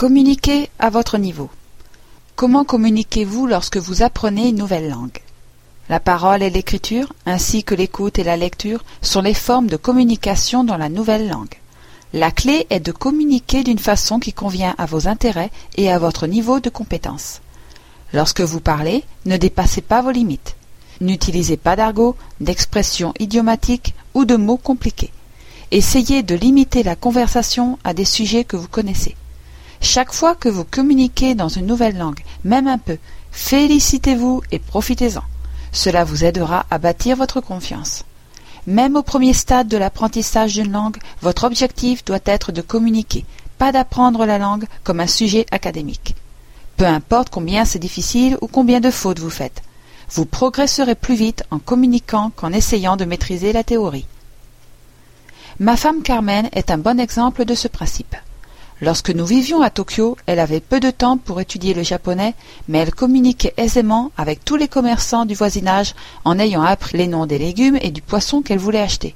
Communiquez à votre niveau. Comment communiquez-vous lorsque vous apprenez une nouvelle langue? La parole et l'écriture, ainsi que l'écoute et la lecture, sont les formes de communication dans la nouvelle langue. La clé est de communiquer d'une façon qui convient à vos intérêts et à votre niveau de compétence. Lorsque vous parlez, ne dépassez pas vos limites. N'utilisez pas d'argot, d'expressions idiomatiques ou de mots compliqués. Essayez de limiter la conversation à des sujets que vous connaissez. Chaque fois que vous communiquez dans une nouvelle langue, même un peu, félicitez-vous et profitez-en. Cela vous aidera à bâtir votre confiance. Même au premier stade de l'apprentissage d'une langue, votre objectif doit être de communiquer, pas d'apprendre la langue comme un sujet académique. Peu importe combien c'est difficile ou combien de fautes vous faites, vous progresserez plus vite en communiquant qu'en essayant de maîtriser la théorie. Ma femme Carmen est un bon exemple de ce principe. Lorsque nous vivions à Tokyo, elle avait peu de temps pour étudier le japonais, mais elle communiquait aisément avec tous les commerçants du voisinage en ayant appris les noms des légumes et du poisson qu'elle voulait acheter.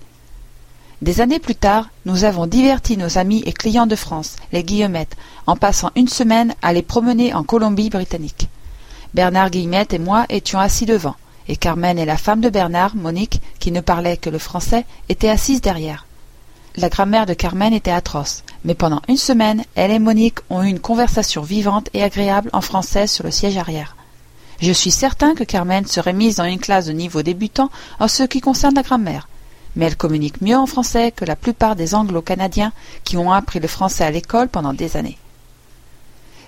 Des années plus tard, nous avons diverti nos amis et clients de France, les Guillemettes, en passant une semaine à les promener en Colombie-Britannique. Bernard Guillemette et moi étions assis devant, et Carmen et la femme de Bernard, Monique, qui ne parlait que le français, étaient assises derrière. La grammaire de Carmen était atroce, mais pendant une semaine, elle et Monique ont eu une conversation vivante et agréable en français sur le siège arrière. Je suis certain que Carmen serait mise dans une classe de niveau débutant en ce qui concerne la grammaire, mais elle communique mieux en français que la plupart des anglo-canadiens qui ont appris le français à l'école pendant des années.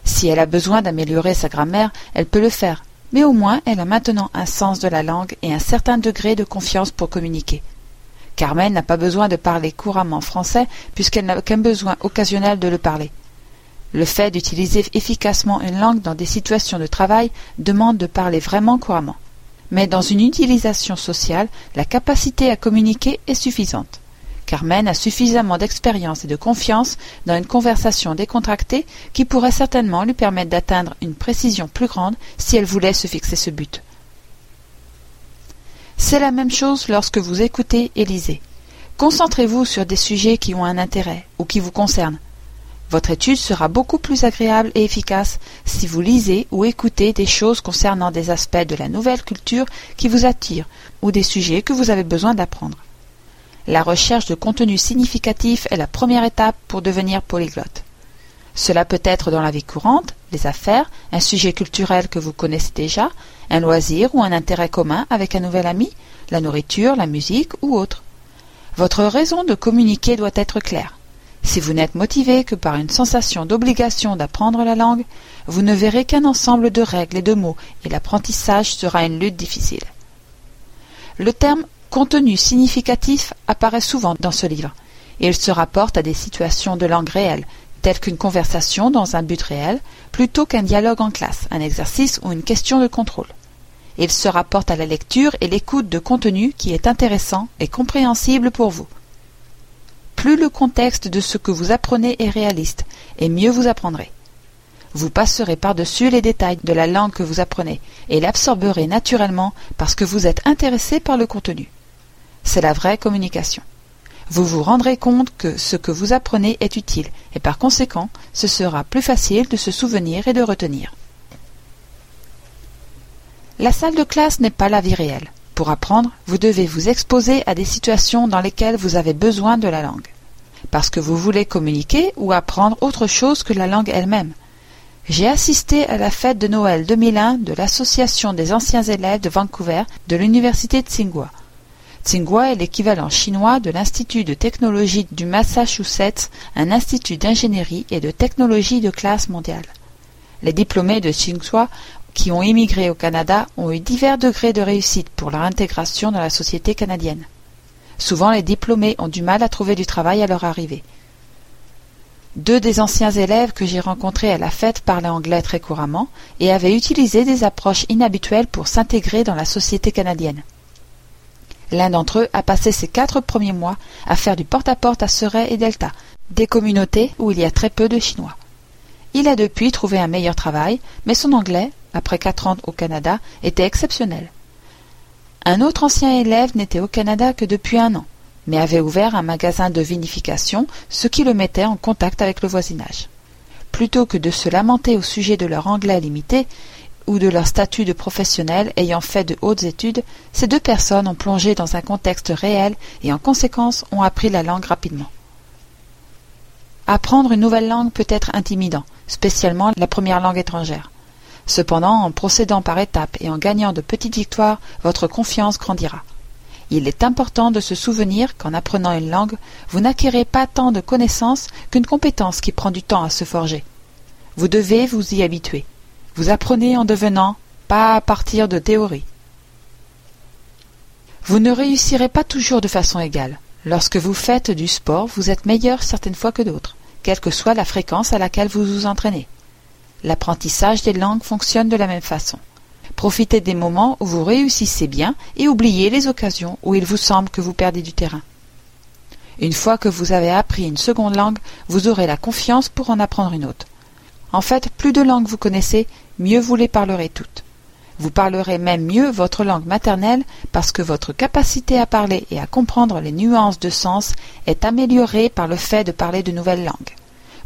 Si elle a besoin d'améliorer sa grammaire, elle peut le faire, mais au moins elle a maintenant un sens de la langue et un certain degré de confiance pour communiquer. Carmen n'a pas besoin de parler couramment français puisqu'elle n'a qu'un besoin occasionnel de le parler. Le fait d'utiliser efficacement une langue dans des situations de travail demande de parler vraiment couramment. Mais dans une utilisation sociale, la capacité à communiquer est suffisante. Carmen a suffisamment d'expérience et de confiance dans une conversation décontractée qui pourrait certainement lui permettre d'atteindre une précision plus grande si elle voulait se fixer ce but. C'est la même chose lorsque vous écoutez et lisez. Concentrez-vous sur des sujets qui ont un intérêt ou qui vous concernent. Votre étude sera beaucoup plus agréable et efficace si vous lisez ou écoutez des choses concernant des aspects de la nouvelle culture qui vous attirent ou des sujets que vous avez besoin d'apprendre. La recherche de contenu significatif est la première étape pour devenir polyglotte. Cela peut être dans la vie courante, les affaires, un sujet culturel que vous connaissez déjà, un loisir ou un intérêt commun avec un nouvel ami, la nourriture, la musique ou autre. Votre raison de communiquer doit être claire. Si vous n'êtes motivé que par une sensation d'obligation d'apprendre la langue, vous ne verrez qu'un ensemble de règles et de mots et l'apprentissage sera une lutte difficile. Le terme contenu significatif apparaît souvent dans ce livre et il se rapporte à des situations de langue réelle, telles qu'une conversation dans un but réel, plutôt qu'un dialogue en classe, un exercice ou une question de contrôle. Il se rapporte à la lecture et l'écoute de contenu qui est intéressant et compréhensible pour vous. Plus le contexte de ce que vous apprenez est réaliste, et mieux vous apprendrez. Vous passerez par-dessus les détails de la langue que vous apprenez et l'absorberez naturellement parce que vous êtes intéressé par le contenu. C'est la vraie communication vous vous rendrez compte que ce que vous apprenez est utile, et par conséquent, ce sera plus facile de se souvenir et de retenir. La salle de classe n'est pas la vie réelle. Pour apprendre, vous devez vous exposer à des situations dans lesquelles vous avez besoin de la langue, parce que vous voulez communiquer ou apprendre autre chose que la langue elle-même. J'ai assisté à la fête de Noël 2001 de l'Association des anciens élèves de Vancouver de l'Université de Tsinghua. Tsinghua est l'équivalent chinois de l'Institut de technologie du Massachusetts, un institut d'ingénierie et de technologie de classe mondiale. Les diplômés de Tsinghua qui ont immigré au Canada ont eu divers degrés de réussite pour leur intégration dans la société canadienne. Souvent, les diplômés ont du mal à trouver du travail à leur arrivée. Deux des anciens élèves que j'ai rencontrés à la fête parlaient anglais très couramment et avaient utilisé des approches inhabituelles pour s'intégrer dans la société canadienne. L'un d'entre eux a passé ses quatre premiers mois à faire du porte-à-porte à, Surrey et Delta, des communautés où il y a très peu de Chinois. Il a depuis trouvé un meilleur travail, mais son anglais, après quatre ans au Canada, était exceptionnel. Un autre ancien élève n'était au Canada que depuis un an, mais avait ouvert un magasin de vinification, ce qui le mettait en contact avec le voisinage. Plutôt que de se lamenter au sujet de leur anglais limité, ou de leur statut de professionnel ayant fait de hautes études, ces deux personnes ont plongé dans un contexte réel et en conséquence ont appris la langue rapidement. Apprendre une nouvelle langue peut être intimidant, spécialement la première langue étrangère. Cependant, en procédant par étapes et en gagnant de petites victoires, votre confiance grandira. Il est important de se souvenir qu'en apprenant une langue, vous n'acquérez pas tant de connaissances qu'une compétence qui prend du temps à se forger. Vous devez vous y habituer. Vous apprenez en devenant, pas à partir de théories. Vous ne réussirez pas toujours de façon égale. Lorsque vous faites du sport, vous êtes meilleur certaines fois que d'autres, quelle que soit la fréquence à laquelle vous vous entraînez. L'apprentissage des langues fonctionne de la même façon. Profitez des moments où vous réussissez bien et oubliez les occasions où il vous semble que vous perdez du terrain. Une fois que vous avez appris une seconde langue, vous aurez la confiance pour en apprendre une autre. En fait, plus de langues vous connaissez, mieux vous les parlerez toutes. Vous parlerez même mieux votre langue maternelle parce que votre capacité à parler et à comprendre les nuances de sens est améliorée par le fait de parler de nouvelles langues.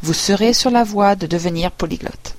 Vous serez sur la voie de devenir polyglotte.